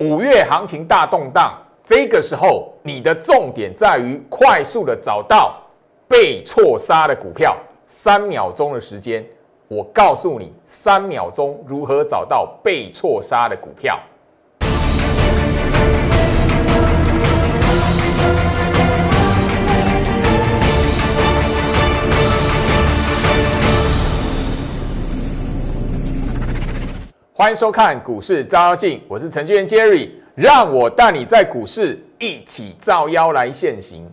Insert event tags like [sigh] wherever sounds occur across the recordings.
五月行情大动荡，这个时候你的重点在于快速的找到被错杀的股票。三秒钟的时间，我告诉你，三秒钟如何找到被错杀的股票。欢迎收看股市照妖镜，我是程序员 Jerry，让我带你在股市一起照妖来现行。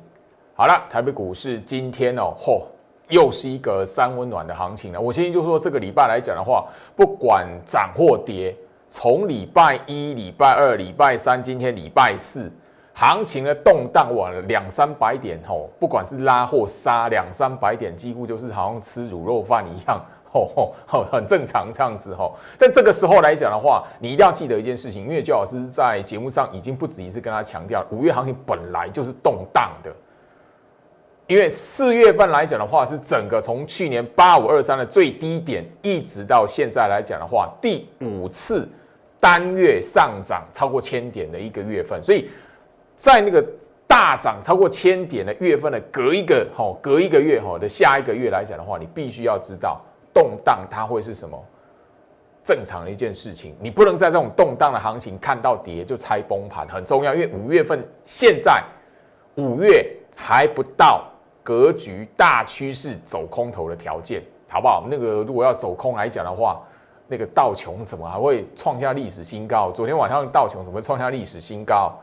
好了，台北股市今天哦，嚯，又是一个三温暖的行情了。我相信就说这个礼拜来讲的话，不管涨或跌，从礼拜一、礼拜二、礼拜三，今天礼拜四，行情的动荡哇，两三百点吼，不管是拉或杀，两三百点几乎就是好像吃卤肉饭一样。吼吼，很正常这样子吼。但这个时候来讲的话，你一定要记得一件事情，因为周老师在节目上已经不止一次跟他强调，五月行情本来就是动荡的。因为四月份来讲的话，是整个从去年八五二三的最低点，一直到现在来讲的话，第五次单月上涨超过千点的一个月份。所以在那个大涨超过千点的月份的隔一个吼，隔一个月吼的下一个月来讲的话，你必须要知道。动荡它会是什么正常的一件事情？你不能在这种动荡的行情看到跌就猜崩盘，很重要。因为五月份现在五月还不到格局大趋势走空头的条件，好不好？那个如果要走空来讲的话，那个道琼怎么还会创下历史新高？昨天晚上道琼怎么创下历史新高？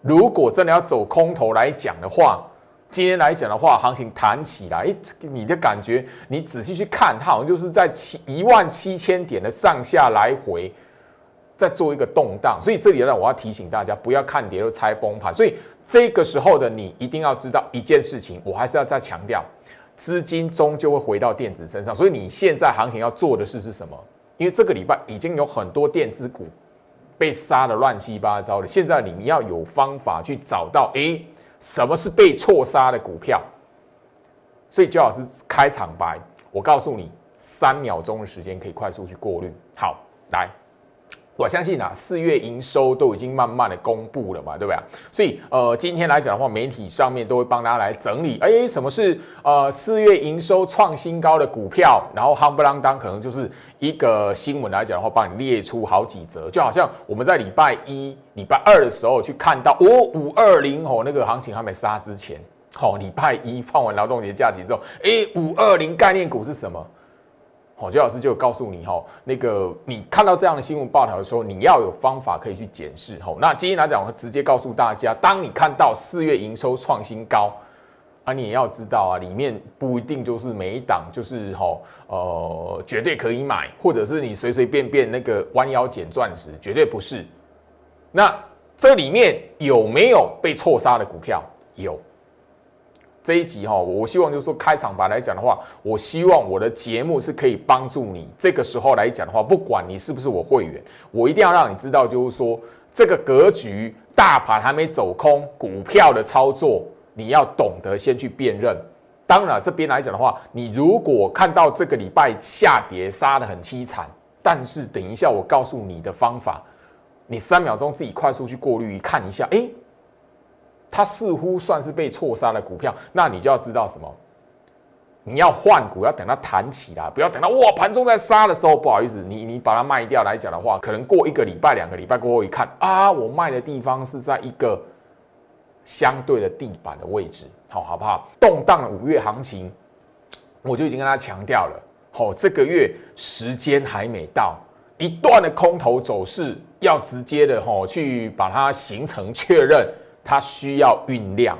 如果真的要走空头来讲的话，今天来讲的话，行情弹起来，你的感觉，你仔细去看，它好像就是在七一万七千点的上下来回，在做一个动荡。所以这里呢，我要提醒大家，不要看跌就猜崩盘。所以这个时候的你一定要知道一件事情，我还是要再强调，资金终究会回到电子身上。所以你现在行情要做的事是什么？因为这个礼拜已经有很多电子股被杀的乱七八糟的，现在你要有方法去找到，哎。什么是被错杀的股票？所以周老师开场白，我告诉你，三秒钟的时间可以快速去过滤。好，来。我相信啊，四月营收都已经慢慢的公布了嘛，对不对？所以呃，今天来讲的话，媒体上面都会帮大家来整理，哎，什么是呃四月营收创新高的股票？然后夯不啷当，可能就是一个新闻来讲的话，帮你列出好几则，就好像我们在礼拜一、礼拜二的时候去看到，哦，五二零哦，那个行情还没杀之前，好，礼拜一放完劳动节假期之后，哎，五二零概念股是什么？好，周老师就告诉你哈，那个你看到这样的新闻报道的时候，你要有方法可以去检视。哈，那今天来讲，我直接告诉大家，当你看到四月营收创新高，啊，你也要知道啊，里面不一定就是每一档就是哈，呃，绝对可以买，或者是你随随便便那个弯腰捡钻石，绝对不是。那这里面有没有被错杀的股票？有。这一集哈，我希望就是说开场白来讲的话，我希望我的节目是可以帮助你。这个时候来讲的话，不管你是不是我会员，我一定要让你知道，就是说这个格局，大盘还没走空，股票的操作你要懂得先去辨认。当然这边来讲的话，你如果看到这个礼拜下跌杀的很凄惨，但是等一下我告诉你的方法，你三秒钟自己快速去过滤看一下，哎。它似乎算是被错杀的股票，那你就要知道什么？你要换股，要等它弹起来，不要等到哇盘中在杀的时候，不好意思，你你把它卖掉来讲的话，可能过一个礼拜、两个礼拜过后一看啊，我卖的地方是在一个相对的地板的位置，好好不好？动荡的五月行情，我就已经跟他强调了，好，这个月时间还没到，一段的空头走势要直接的吼去把它形成确认。它需要酝酿，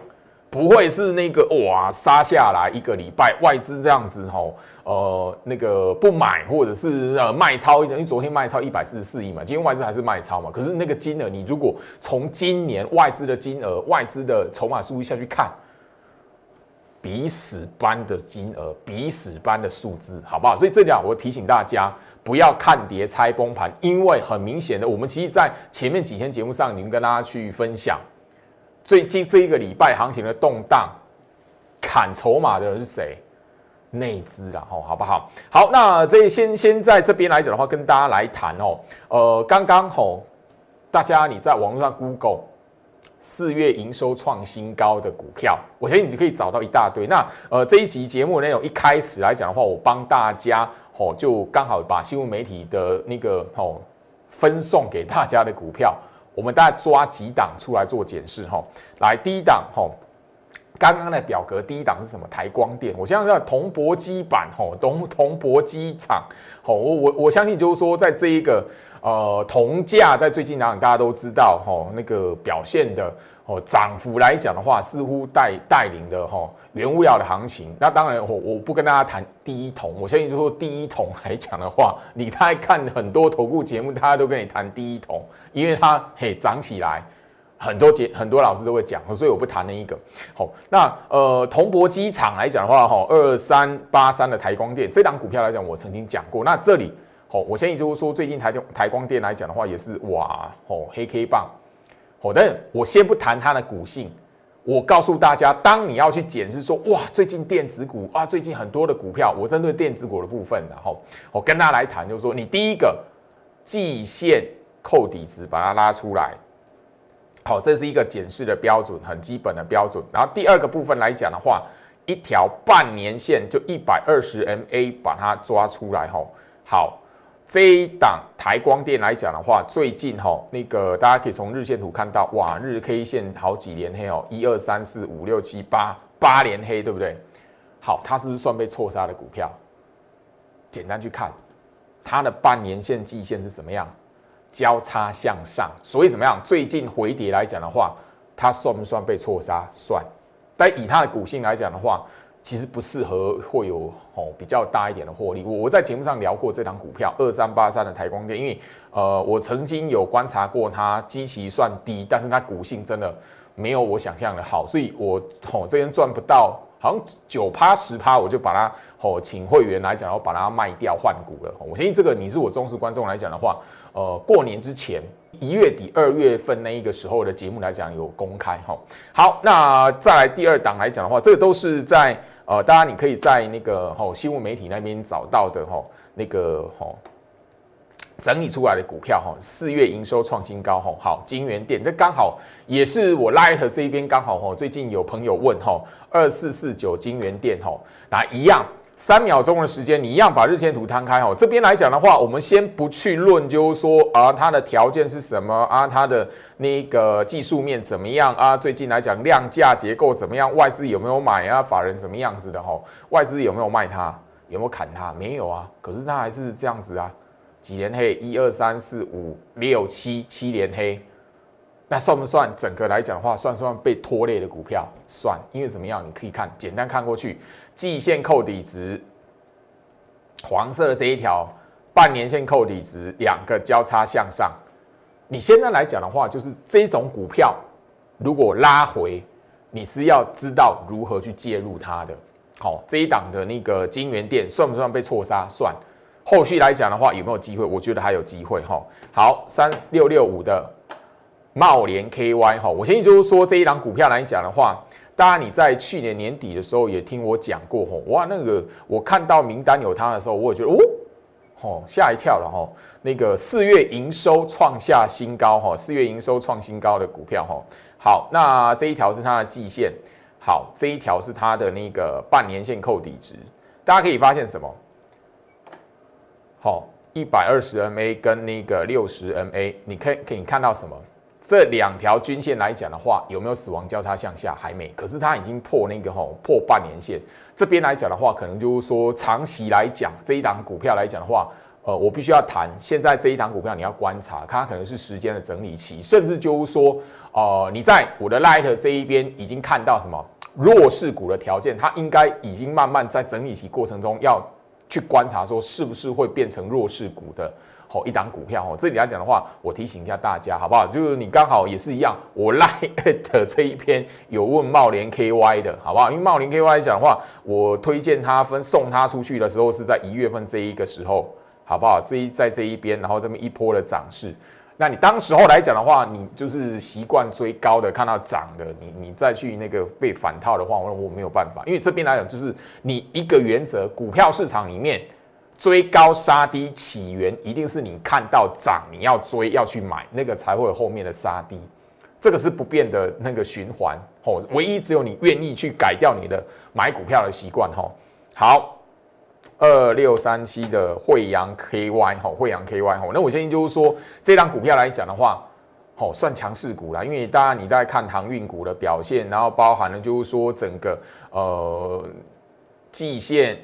不会是那个哇杀下来一个礼拜，外资这样子吼，呃，那个不买或者是呃卖超，因为昨天卖超一百四十四亿嘛，今天外资还是卖超嘛。可是那个金额，你如果从今年外资的金额、外资的筹码数据下去看，比死般的金额，比死般的数字，好不好？所以这点我提醒大家，不要看跌猜崩盘，因为很明显的，我们其实在前面几天节目上已经跟大家去分享。最近这一个礼拜行情的动荡，砍筹码的人是谁？内资啦，吼，好不好？好，那这先先在这边来讲的话，跟大家来谈哦。呃，刚刚吼，大家你在网络上 Google 四月营收创新高的股票，我相信你可以找到一大堆。那呃这一集节目内容一开始来讲的话，我帮大家哦就刚好把新闻媒体的那个哦分送给大家的股票，我们大概抓几档出来做检视哈。来第一档哈。刚刚的表格第一档是什么？台光电，我相信铜箔基板吼，铜铜箔基厂吼，我我我相信就是说，在这一个呃铜价在最近来讲，大家都知道吼，那个表现的哦涨幅来讲的话，似乎带带领的吼原物料的行情。那当然我我不跟大家谈第一桶，我相信就是说第一桶来讲的话，你在看很多投顾节目，大家都跟你谈第一桶，因为它嘿涨起来。很多节很多老师都会讲，所以我不谈那一个。好，那呃，铜箔机厂来讲的话，哈，二三八三的台光电这档股票来讲，我曾经讲过。那这里，好，我先也就是说，最近台台光电来讲的话，也是哇，哦，黑 K 棒。好，但我先不谈它的股性，我告诉大家，当你要去检视说，哇，最近电子股啊，最近很多的股票，我针对电子股的部分，然后我跟大家来谈，就是说，你第一个季线扣底值把它拉出来。好，这是一个检视的标准，很基本的标准。然后第二个部分来讲的话，一条半年线就一百二十 MA 把它抓出来。吼，好，这一档台光电来讲的话，最近吼那个大家可以从日线图看到，哇，日 K 线好几连黑哦，一二三四五六七八八连黑，对不对？好，它是不是算被错杀的股票？简单去看，它的半年线、季线是怎么样？交叉向上，所以怎么样？最近回跌来讲的话，它算不算被错杀？算。但以它的股性来讲的话，其实不适合会有哦比较大一点的获利。我我在节目上聊过这档股票二三八三的台光电，因为呃我曾经有观察过它基期算低，但是它股性真的没有我想象的好，所以我哦这边赚不到。好像九趴十趴，我就把它哦，请会员来讲，然后把它卖掉换股了。我相信这个你是我忠实观众来讲的话，呃，过年之前一月底二月份那一个时候的节目来讲有公开哈。好，那再来第二档来讲的话，这个都是在呃，大家你可以在那个哦新闻媒体那边找到的哈，那个哈。整理出来的股票哈，四月营收创新高哈，好，金源店这刚好也是我 Light 这一边刚好哈，最近有朋友问哈，二四四九金源店哈，那一样三秒钟的时间，你一样把日线图摊开哈，这边来讲的话，我们先不去论，就是说啊，它的条件是什么啊，它的那个技术面怎么样啊，最近来讲量价结构怎么样，外资有没有买啊，法人怎么样子的哈，外资有没有卖它，有没有砍它，没有啊，可是它还是这样子啊。几连黑，一二三四五六七七连黑，那算不算整个来讲的话，算不算被拖累的股票？算，因为怎么样？你可以看，简单看过去，季线扣底值，黄色的这一条，半年线扣底值，两个交叉向上。你现在来讲的话，就是这种股票，如果拉回，你是要知道如何去介入它的。好，这一档的那个金源店算不算被错杀？算。后续来讲的话，有没有机会？我觉得还有机会哈。好，三六六五的茂联 KY 哈，我相信就是说这一档股票来讲的话，当然你在去年年底的时候也听我讲过哈。哇，那个我看到名单有它的时候，我也觉得哦，哦吓一跳了哈。那个四月营收创下新高哈，四月营收创新高的股票哈。好，那这一条是它的季线，好，这一条是它的那个半年线扣底值，大家可以发现什么？好，一百二十 MA 跟那个六十 MA，你可以可以看到什么？这两条均线来讲的话，有没有死亡交叉向下？还没，可是它已经破那个吼破半年线。这边来讲的话，可能就是说长期来讲，这一档股票来讲的话，呃，我必须要谈。现在这一档股票你要观察，它可能是时间的整理期，甚至就是说，呃，你在我的 Light 这一边已经看到什么弱势股的条件，它应该已经慢慢在整理期过程中要。去观察说是不是会变成弱势股的好一档股票哦，这里来讲的话，我提醒一下大家好不好？就是你刚好也是一样，我 Light [laughs] 这一篇有问茂联 KY 的好不好？因为茂联 KY 讲的话，我推荐他分送他出去的时候是在一月份这一个时候，好不好？这一在这一边，然后这么一波的涨势。那你当时候来讲的话，你就是习惯追高的，看到涨的，你你再去那个被反套的话，我我没有办法，因为这边来讲就是你一个原则，股票市场里面追高杀低起源一定是你看到涨，你要追要去买，那个才会有后面的杀低，这个是不变的那个循环哦。唯一只有你愿意去改掉你的买股票的习惯吼。好，二六三七的惠阳 KY 哈，惠阳 KY 哈，那我相信就是说这张股票来讲的话。哦，算强势股啦，因为大家你在看航运股的表现，然后包含了就是说整个呃季线、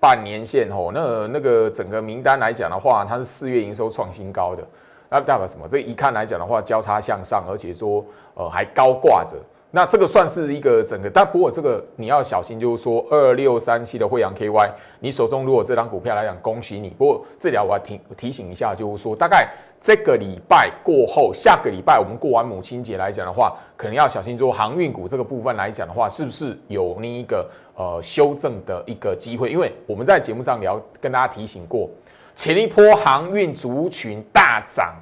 半年线哦，那那个整个名单来讲的话，它是四月营收创新高的，那代表什么？这一看来讲的话，交叉向上，而且说呃还高挂着。那这个算是一个整个，但不过这个你要小心，就是说二六三七的惠阳 KY，你手中如果这张股票来讲，恭喜你。不过这里我要提提醒一下，就是说大概这个礼拜过后，下个礼拜我们过完母亲节来讲的话，可能要小心，说航运股这个部分来讲的话，是不是有那一个呃修正的一个机会？因为我们在节目上聊，跟大家提醒过，前一波航运族群大涨，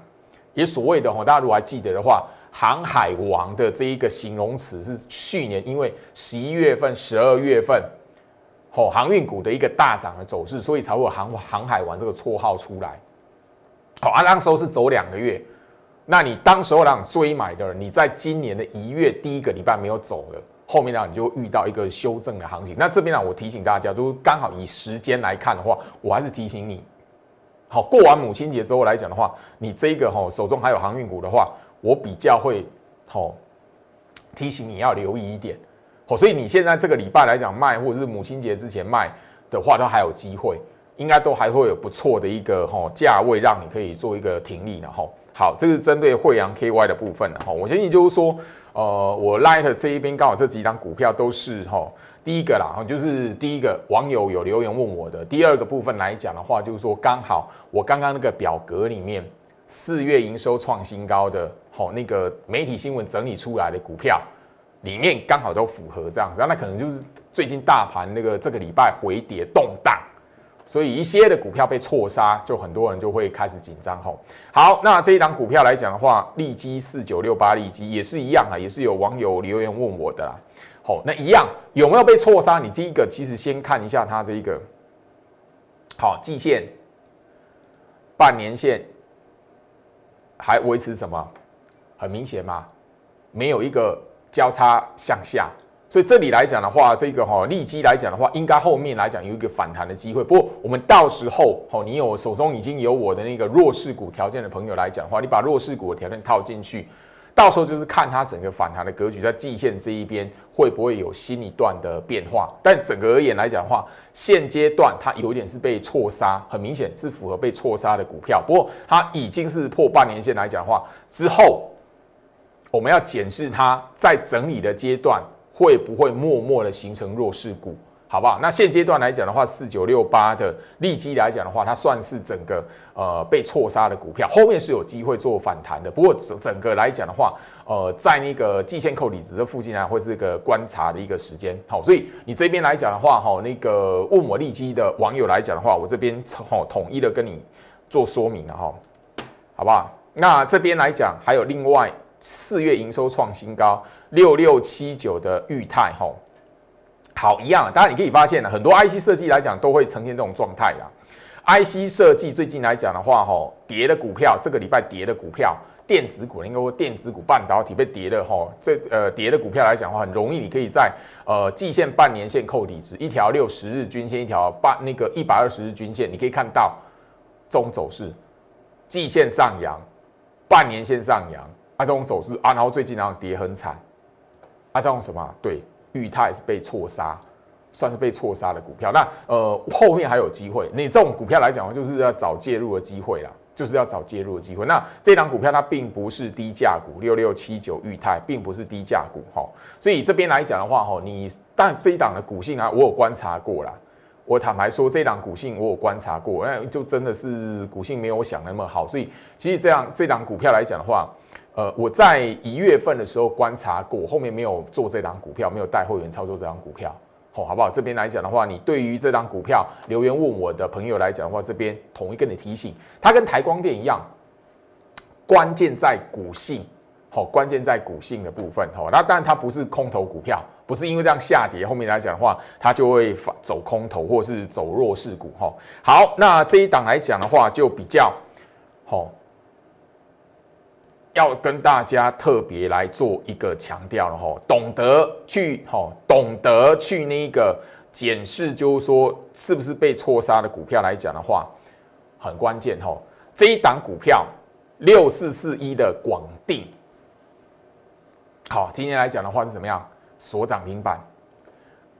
也所谓的哈，大家如果还记得的话。航海王的这一个形容词是去年因为十一月份、十二月份，哦，航运股的一个大涨的走势，所以才会有航航海王这个绰号出来。好，啊，那时候是走两个月，那你当时候让追买的人，你在今年的一月第一个礼拜没有走了，后面呢你就遇到一个修正的行情。那这边呢，我提醒大家，就刚好以时间来看的话，我还是提醒你，好，过完母亲节之后来讲的话，你这个哈手中还有航运股的话。我比较会，吼提醒你要留意一点，好，所以你现在这个礼拜来讲卖，或者是母亲节之前卖的话，都还有机会，应该都还会有不错的一个吼价位，让你可以做一个停利的吼。好，这是针对惠阳 KY 的部分的吼。我相信就是说，呃，我 Light 这一边刚好这几张股票都是吼第一个啦，就是第一个网友有留言问我的，第二个部分来讲的话，就是说刚好我刚刚那个表格里面。四月营收创新高的，好那个媒体新闻整理出来的股票，里面刚好都符合这样，然后那可能就是最近大盘那个这个礼拜回跌动荡，所以一些的股票被错杀，就很多人就会开始紧张吼。好，那这一档股票来讲的话，利基四九六八利基也是一样啊，也是有网友留言问我的啦。好，那一样有没有被错杀？你第一个其实先看一下它这一个，好季线、半年线。还维持什么？很明显嘛，没有一个交叉向下，所以这里来讲的话，这个哈利基来讲的话，应该后面来讲有一个反弹的机会。不过我们到时候哈，你有手中已经有我的那个弱势股条件的朋友来讲的话，你把弱势股的条件套进去。到时候就是看它整个反弹的格局，在季线这一边会不会有新一段的变化。但整个而言来讲的话，现阶段它有点是被错杀，很明显是符合被错杀的股票。不过它已经是破半年线来讲的话，之后我们要检视它在整理的阶段会不会默默的形成弱势股。好不好？那现阶段来讲的话，四九六八的利基来讲的话，它算是整个呃被错杀的股票，后面是有机会做反弹的。不过整整个来讲的话，呃，在那个季线扣底值这附近呢，会是一个观察的一个时间。好，所以你这边来讲的话，哈，那个问我利基的网友来讲的话，我这边哈统一的跟你做说明了哈，好不好？那这边来讲，还有另外四月营收创新高六六七九的裕泰哈。好，一样，当然你可以发现呢，很多 IC 设计来讲都会呈现这种状态啦。IC 设计最近来讲的话，吼，跌的股票，这个礼拜跌的股票，电子股应该说电子股、半导体被跌的吼，这呃跌的股票来讲的话，很容易你可以在呃季线、半年线扣底值，一条六十日均线，一条半那个一百二十日均线，你可以看到这种走势，季线上扬，半年线上扬，啊这种走势啊，然后最近然后跌很惨，啊这种什么对？裕泰是被错杀，算是被错杀的股票。那呃后面还有机会。你这种股票来讲的话，就是要找介入的机会啦，就是要找介入的机会。那这档股票它并不是低价股，六六七九裕泰并不是低价股哈。所以这边来讲的话哈，你但这一档的股性啊，我有观察过啦。我坦白说，这档股性我有观察过，那就真的是股性没有我想的那么好。所以其实这样这档股票来讲的话。呃，我在一月份的时候观察过，后面没有做这档股票，没有带会员操作这档股票，好，好不好？这边来讲的话，你对于这档股票留言问我的朋友来讲的话，这边统一跟你提醒，它跟台光电一样，关键在股性，好，关键在股性的部分，好，那当然它不是空头股票，不是因为这样下跌，后面来讲的话，它就会走空头或是走弱势股，哈。好，那这一档来讲的话，就比较好。要跟大家特别来做一个强调了哈，懂得去哈，懂得去那个检视，就是说是不是被错杀的股票来讲的话，很关键哈。这一档股票六四四一的广定，好，今天来讲的话是怎么样？锁涨停板，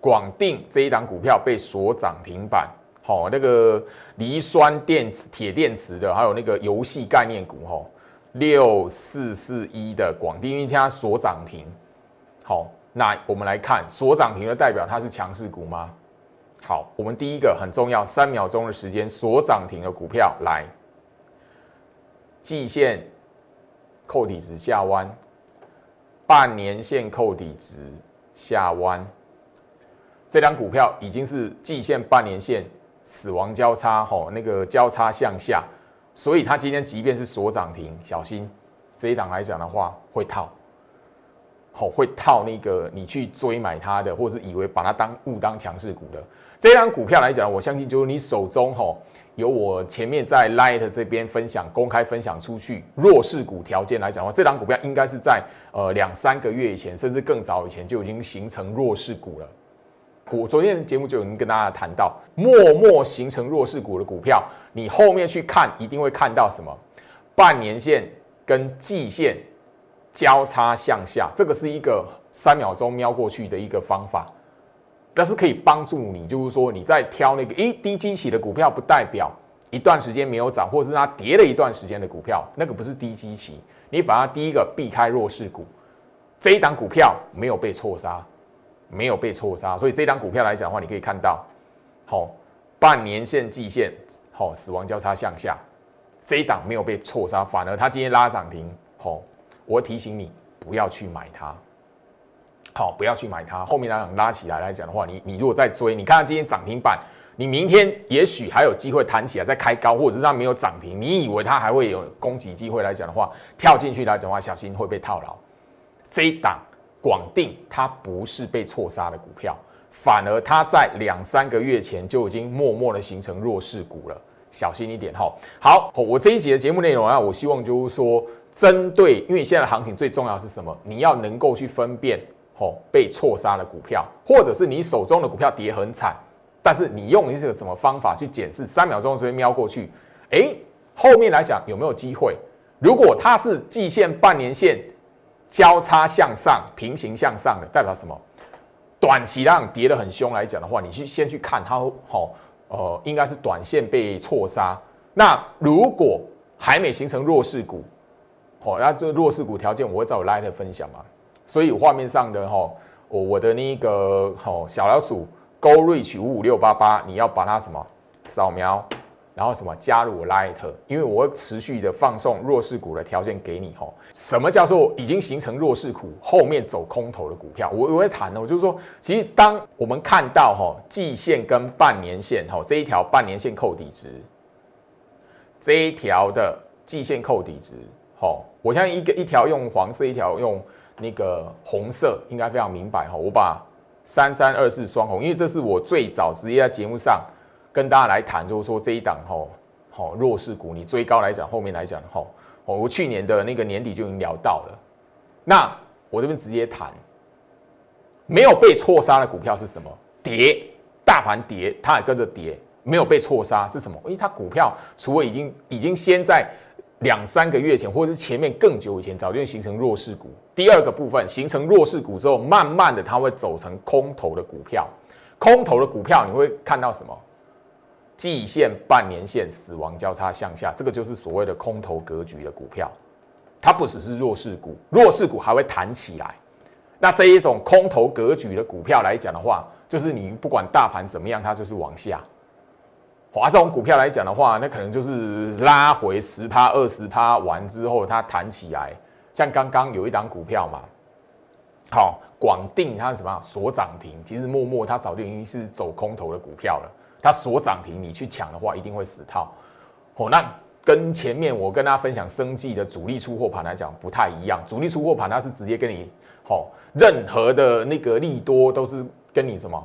广定这一档股票被锁涨停板，好，那个磷酸电池、铁电池的，还有那个游戏概念股哈。六四四一的广电，因为它锁涨停，好，那我们来看锁涨停的代表它是强势股吗？好，我们第一个很重要，三秒钟的时间锁涨停的股票来，季线扣底值下弯，半年线扣底值下弯，这张股票已经是季线、半年线死亡交叉，吼，那个交叉向下。所以它今天即便是锁涨停，小心这一档来讲的话会套，好会套那个你去追买它的，或者是以为把它当误当强势股的这一档股票来讲，我相信就是你手中哈有我前面在 Light 这边分享公开分享出去弱势股条件来讲的话，这档股票应该是在呃两三个月以前，甚至更早以前就已经形成弱势股了。我昨天的节目就已经跟大家谈到，默默形成弱势股的股票，你后面去看一定会看到什么？半年线跟季线交叉向下，这个是一个三秒钟瞄过去的一个方法，但是可以帮助你，就是说你在挑那个诶低基期的股票，不代表一段时间没有涨，或者是它跌了一段时间的股票，那个不是低基期，你反而第一个避开弱势股，这一档股票没有被错杀。没有被错杀，所以这张股票来讲的话，你可以看到，好，半年线、季线，好，死亡交叉向下，这一档没有被错杀，反而它今天拉涨停，好，我提醒你不要去买它，好，不要去买它，后面那档拉起来来讲的话，你你如果再追，你看它今天涨停板，你明天也许还有机会弹起来再开高，或者是它没有涨停，你以为它还会有攻击机会来讲的话，跳进去来讲的话，小心会被套牢，这一档。广定它不是被错杀的股票，反而它在两三个月前就已经默默的形成弱势股了，小心一点哈。好，我这一集的节目内容啊，我希望就是说，针对，因为现在的行情最重要是什么？你要能够去分辨，吼，被错杀的股票，或者是你手中的股票跌很惨，但是你用一个什么方法去检视？三秒钟的时间瞄过去，哎，后面来讲有没有机会？如果它是季线、半年线。交叉向上、平行向上的代表什么？短期浪跌得很凶来讲的话，你去先去看它，好，呃，应该是短线被错杀。那如果还没形成弱势股，好，那这弱势股条件我会在我 Light 分享嘛。所以画面上的哈，我我的那个好小老鼠 Go Reach 五五六八八，你要把它什么扫描？然后什么加入 Light，因为我会持续的放送弱势股的条件给你吼。什么叫做已经形成弱势股，后面走空头的股票？我我会谈哦，就是说，其实当我们看到哈季线跟半年线哈这一条半年线扣底值，这一条的季线扣底值，好，我相信一个一条用黄色，一条用那个红色，应该非常明白哈。我把三三二四双红，因为这是我最早直接在节目上。跟大家来谈，就是说这一档吼，好弱势股，你追高来讲，后面来讲吼，我去年的那个年底就已经聊到了。那我这边直接谈，没有被错杀的股票是什么？跌，大盘跌，它也跟着跌，没有被错杀是什么？因为它股票除了已经已经先在两三个月前，或者是前面更久以前，早就形成弱势股。第二个部分形成弱势股之后，慢慢的它会走成空头的股票。空头的股票你会看到什么？季线、半年线死亡交叉向下，这个就是所谓的空头格局的股票。它不只是弱势股，弱势股还会弹起来。那这一种空头格局的股票来讲的话，就是你不管大盘怎么样，它就是往下。华这种股票来讲的话，那可能就是拉回十趴、二十趴完之后，它弹起来。像刚刚有一档股票嘛，好，广定它什么锁涨停？其实默默它早就已经是走空头的股票了。它锁涨停，你去抢的话，一定会死套。哦，那跟前面我跟大家分享生计的主力出货盘来讲不太一样，主力出货盘它是直接跟你，好，任何的那个利多都是跟你什么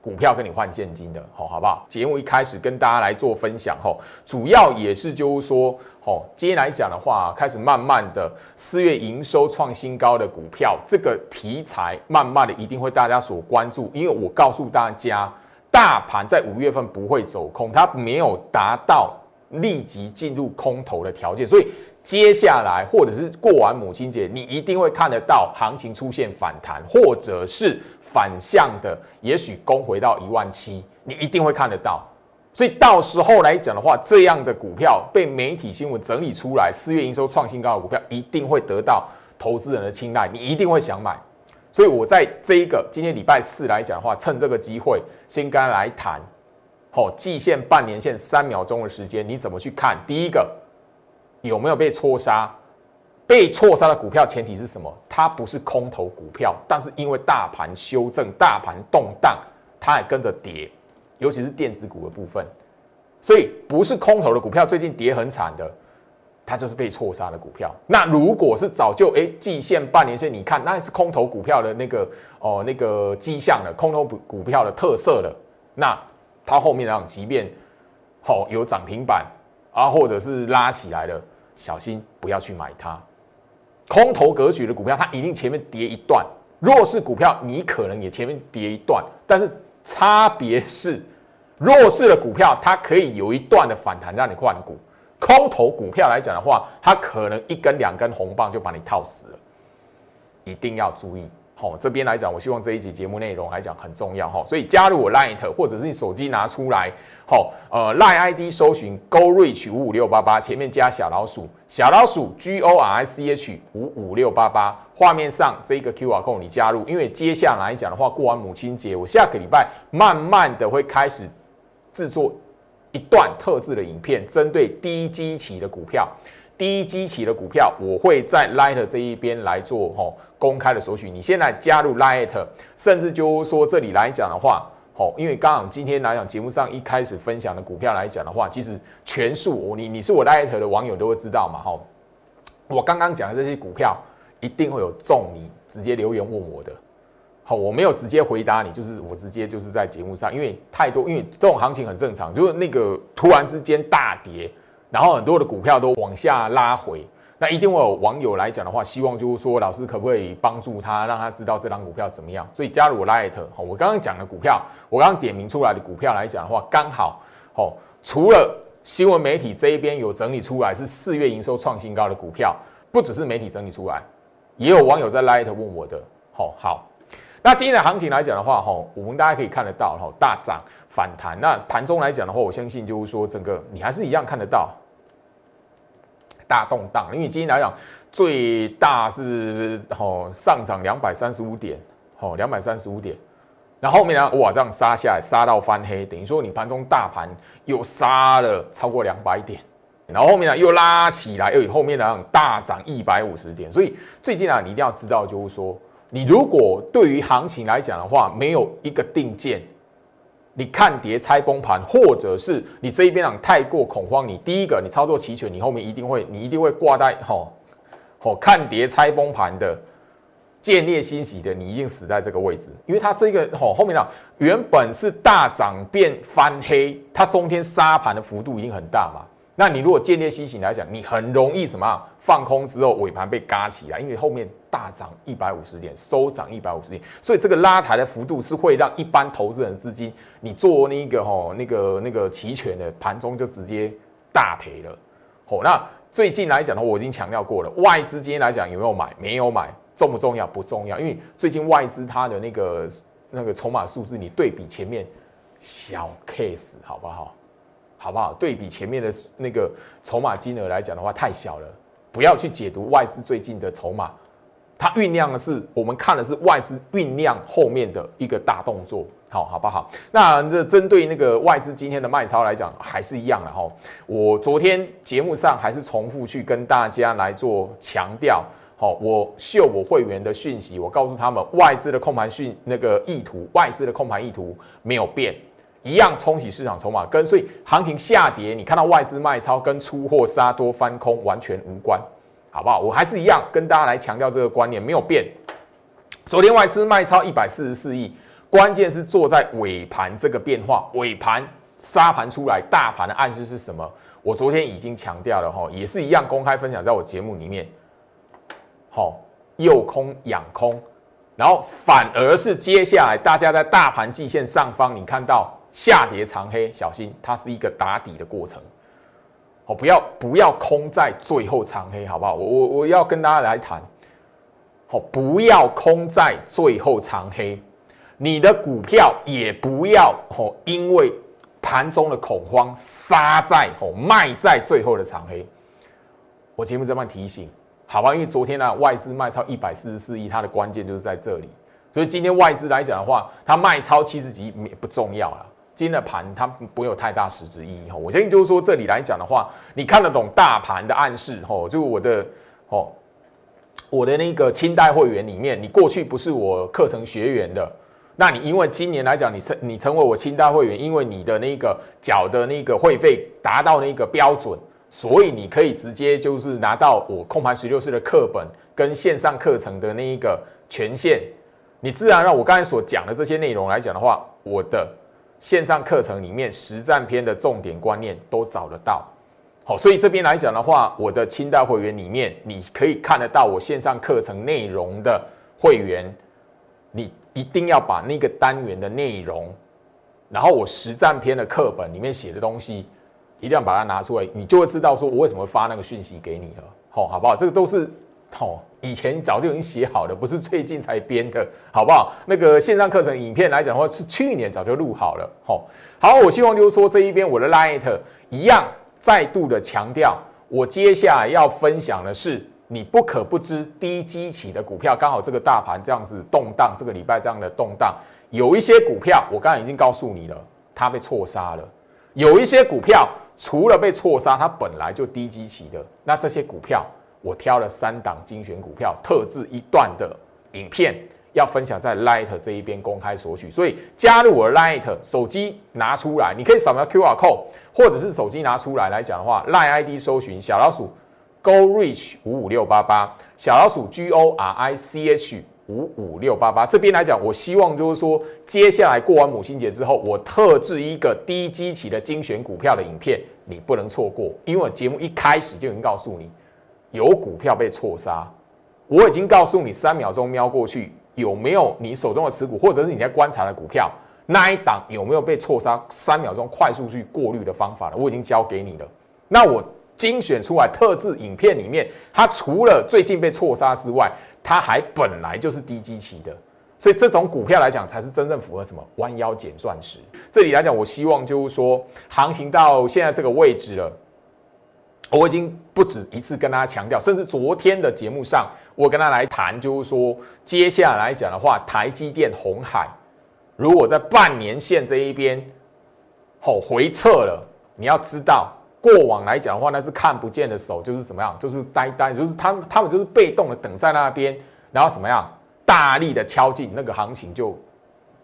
股票跟你换现金的，好，好不好？节目一开始跟大家来做分享，吼，主要也是就是说，吼，今天来讲的话，开始慢慢的四月营收创新高的股票，这个题材慢慢的一定会大家所关注，因为我告诉大家，大盘在五月份不会走空，它没有达到。立即进入空头的条件，所以接下来或者是过完母亲节，你一定会看得到行情出现反弹，或者是反向的，也许攻回到一万七，你一定会看得到。所以到时候来讲的话，这样的股票被媒体新闻整理出来，四月营收创新高的股票，一定会得到投资人的青睐，你一定会想买。所以我在这一个今天礼拜四来讲的话，趁这个机会先跟他来谈。好，季线、半年线三秒钟的时间，你怎么去看？第一个有没有被错杀？被错杀的股票前提是什么？它不是空头股票，但是因为大盘修正、大盘动荡，它也跟着跌，尤其是电子股的部分，所以不是空头的股票，最近跌很惨的，它就是被错杀的股票。那如果是早就哎季线、半年线，你看那是空头股票的那个哦那个迹象了，空头股股票的特色了，那。它后面让即便好有涨停板啊，或者是拉起来了，小心不要去买它。空头格局的股票，它一定前面跌一段；弱势股票，你可能也前面跌一段。但是差别是，弱势的股票它可以有一段的反弹让你换股；空头股票来讲的话，它可能一根两根红棒就把你套死了，一定要注意。哦，这边来讲，我希望这一集节目内容来讲很重要哈，所以加入我 Line 或者是你手机拿出来，好，呃，Line ID 搜寻 Go Reach 五五六八八，前面加小老鼠，小老鼠 G O R I C H 五五六八八，画面上这个 Q R code 你加入，因为接下来讲的话，过完母亲节，我下个礼拜慢慢的会开始制作一段特制的影片，针对低基期的股票。低基期的股票，我会在 Light 这一边来做吼公开的索取。你现在加入 Light，甚至就说这里来讲的话，吼，因为刚好今天来讲节目上一开始分享的股票来讲的话，其实全数你你是我 Light 的网友都会知道嘛，吼。我刚刚讲的这些股票，一定会有中你直接留言问我的，好，我没有直接回答你，就是我直接就是在节目上，因为太多，因为这种行情很正常，就是那个突然之间大跌。然后很多的股票都往下拉回，那一定会有网友来讲的话，希望就是说老师可不可以帮助他，让他知道这张股票怎么样？所以加入我 Light，好，我刚刚讲的股票，我刚刚点名出来的股票来讲的话，刚好，好，除了新闻媒体这一边有整理出来是四月营收创新高的股票，不只是媒体整理出来，也有网友在 Light 问我的，好好。那今天的行情来讲的话，哈，我们大家可以看得到，哈，大涨反弹。那盘中来讲的话，我相信就是说整个你还是一样看得到。大动荡，因为今天来讲，最大是吼上涨两百三十五点，吼两百三十五点，然后后面呢，哇这样杀下来，杀到翻黑，等于说你盘中大盘又杀了超过两百点，然后后面呢又拉起来，又后面呢大涨一百五十点，所以最近啊，你一定要知道，就是说，你如果对于行情来讲的话，没有一个定见。你看跌猜崩盘，或者是你这一边啊太过恐慌，你第一个你操作齐全，你后面一定会你一定会挂在吼吼看跌猜崩盘的见猎欣喜的，你一定死在这个位置，因为它这个吼后面呢原本是大涨变翻黑，它中间杀盘的幅度已经很大嘛。那你如果见猎欣喜来讲，你很容易什么放空之后尾盘被嘎起来，因为后面大涨一百五十点，收涨一百五十点，所以这个拉抬的幅度是会让一般投资人资金，你做那个吼那个那个期权的盘中就直接大赔了。好，那最近来讲的话，我已经强调过了，外资今天来讲有没有买？没有买，重不重要？不重要，因为最近外资它的那个那个筹码数字，你对比前面小 case 好不好？好不好？对比前面的那个筹码金额来讲的话，太小了。不要去解读外资最近的筹码，它酝酿的是我们看的是外资酝酿后面的一个大动作，好好不好？那这针对那个外资今天的卖超来讲，还是一样的哈。我昨天节目上还是重复去跟大家来做强调，好，我秀我会员的讯息，我告诉他们外资的控盘讯那个意图，外资的控盘意图没有变。一样冲洗市场筹码，跟所以行情下跌，你看到外资卖超跟出货杀多翻空完全无关，好不好？我还是一样跟大家来强调这个观念没有变。昨天外资卖超一百四十四亿，关键是坐在尾盘这个变化，尾盘杀盘出来，大盘的暗示是什么？我昨天已经强调了哈，也是一样公开分享在我节目里面。好，诱空养空，然后反而是接下来大家在大盘季线上方，你看到。下跌长黑，小心，它是一个打底的过程。好，不要不要空在最后长黑，好不好？我我我要跟大家来谈。好，不要空在最后长黑，你的股票也不要哦，因为盘中的恐慌杀在哦卖在最后的长黑。我节目这么提醒，好吧？因为昨天呢外资卖超一百四十四亿，它的关键就是在这里。所以今天外资来讲的话，它卖超七十几亿不重要了。今天的盘它不会有太大实质意义哈，我相信就是说这里来讲的话，你看得懂大盘的暗示哈，就我的哦，我的那个清代会员里面，你过去不是我课程学员的，那你因为今年来讲，你成你成为我清代会员，因为你的那个缴的那个会费达到那个标准，所以你可以直接就是拿到我控盘十六式的课本跟线上课程的那一个权限，你自然让我刚才所讲的这些内容来讲的话，我的。线上课程里面实战篇的重点观念都找得到，好，所以这边来讲的话，我的清代会员里面你可以看得到我线上课程内容的会员，你一定要把那个单元的内容，然后我实战篇的课本里面写的东西，一定要把它拿出来，你就会知道说我为什么发那个讯息给你了，好，好不好？这个都是。哦，以前早就已经写好了，不是最近才编的，好不好？那个线上课程影片来讲的话，是去年早就录好了。吼，好，我希望就是说这一边我的 Light 一样，再度的强调，我接下来要分享的是你不可不知低基期的股票。刚好这个大盘这样子动荡，这个礼拜这样的动荡，有一些股票我刚才已经告诉你了，它被错杀了；有一些股票除了被错杀，它本来就低基期的，那这些股票。我挑了三档精选股票，特制一段的影片要分享在 Light 这一边公开索取，所以加入我 Light 手机拿出来，你可以扫描 QR code，或者是手机拿出来来讲的话，Light ID 搜寻小老鼠 Go Reach 五五六八八，小老鼠 G O R I C H 五五六八八。这边来讲，我希望就是说，接下来过完母亲节之后，我特制一个低基期的精选股票的影片，你不能错过，因为我节目一开始就已经告诉你。有股票被错杀，我已经告诉你三秒钟瞄过去有没有你手中的持股，或者是你在观察的股票那一档有没有被错杀，三秒钟快速去过滤的方法了，我已经教给你了。那我精选出来特制影片里面，它除了最近被错杀之外，它还本来就是低基期的，所以这种股票来讲才是真正符合什么弯腰捡钻石。这里来讲，我希望就是说，行情到现在这个位置了。我已经不止一次跟大家强调，甚至昨天的节目上，我跟他来谈，就是说，接下来讲的话，台积电、红海，如果在半年线这一边，吼回撤了，你要知道，过往来讲的话，那是看不见的手，就是怎么样，就是呆呆，就是他们他们就是被动的等在那边，然后什么样，大力的敲进，那个行情就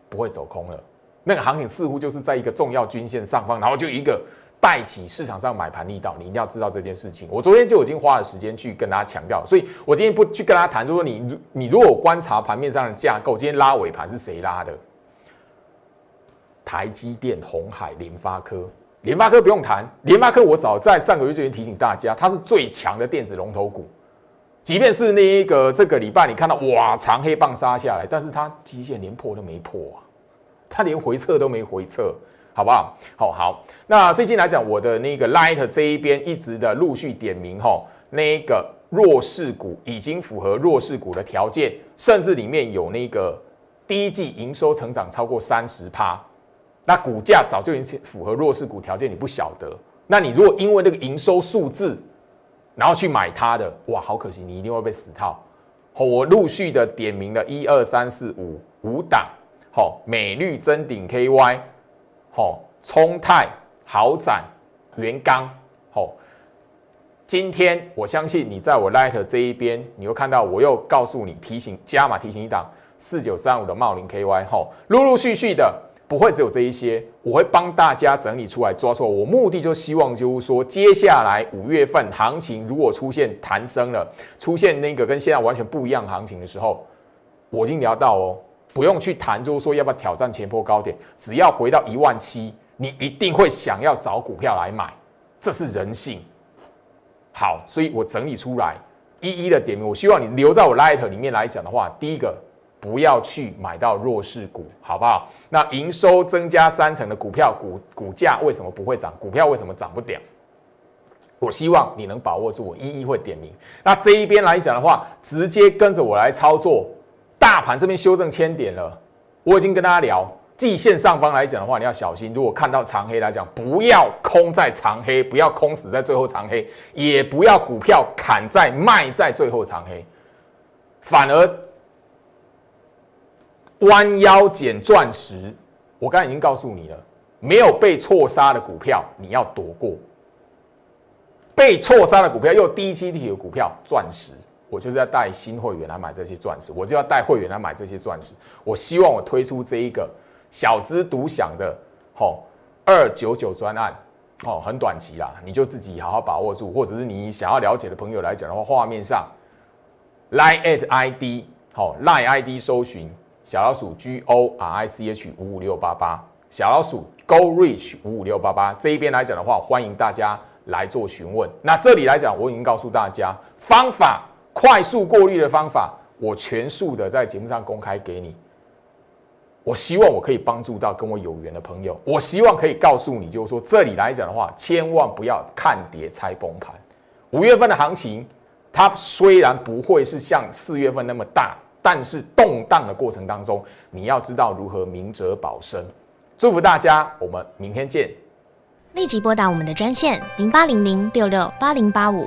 不会走空了，那个行情似乎就是在一个重要均线上方，然后就一个。带起市场上买盘力道，你一定要知道这件事情。我昨天就已经花了时间去跟大家强调，所以我今天不去跟大家谈，就说你你如果观察盘面上的架构，今天拉尾盘是谁拉的？台积电、红海、联发科。联发科不用谈，联发科我早在上个月就已经提醒大家，它是最强的电子龙头股。即便是那一个这个礼拜你看到哇长黑棒杀下来，但是它基线连破都没破啊，它连回撤都没回撤。好不好？好好。那最近来讲，我的那个 Light 这一边一直的陆续点名吼，那个弱势股已经符合弱势股的条件，甚至里面有那个第一季营收成长超过三十趴，那股价早就已经符合弱势股条件，你不晓得。那你如果因为那个营收数字，然后去买它的，哇，好可惜，你一定会被死套。好，我陆续的点名了一二三四五五档，好，美绿真顶 KY。好，冲泰、豪展、元刚，好，今天我相信你在我 Light 这一边，你会看到我又告诉你提醒加码提醒一档四九三五的茂林 KY，吼，陆陆续续的不会只有这一些，我会帮大家整理出来抓错。我目的就希望就是说，接下来五月份行情如果出现弹升了，出现那个跟现在完全不一样行情的时候，我已经聊到哦，不用去谈，就是说要不要挑战前波高点，只要回到一万七，你一定会想要找股票来买，这是人性。好，所以我整理出来一一的点名，我希望你留在我 Light 里面来讲的话，第一个。不要去买到弱势股，好不好？那营收增加三成的股票，股股价为什么不会涨？股票为什么涨不了？我希望你能把握住，我一一会点名。那这一边来讲的话，直接跟着我来操作。大盘这边修正千点了，我已经跟大家聊，季线上方来讲的话，你要小心。如果看到长黑来讲，不要空在长黑，不要空死在最后长黑，也不要股票砍在卖在最后长黑，反而。弯腰捡钻石，我刚才已经告诉你了，没有被错杀的股票你要躲过。被错杀的股票又低基体的股票，钻石，我就是要带新会员来买这些钻石，我就要带会员来买这些钻石。我希望我推出这一个小资独享的，吼二九九专案，哦，很短期啦，你就自己好好把握住，或者是你想要了解的朋友来讲的话，画面上 line at ID，好 line ID 搜寻。小老鼠 G O R I C H 五五六八八，小老鼠 Go Reach 五五六八八这一边来讲的话，欢迎大家来做询问。那这里来讲，我已经告诉大家方法，快速过滤的方法，我全数的在节目上公开给你。我希望我可以帮助到跟我有缘的朋友，我希望可以告诉你，就是说这里来讲的话，千万不要看跌猜崩盘。五月份的行情，它虽然不会是像四月份那么大。但是动荡的过程当中，你要知道如何明哲保身。祝福大家，我们明天见。立即拨打我们的专线零八零零六六八零八五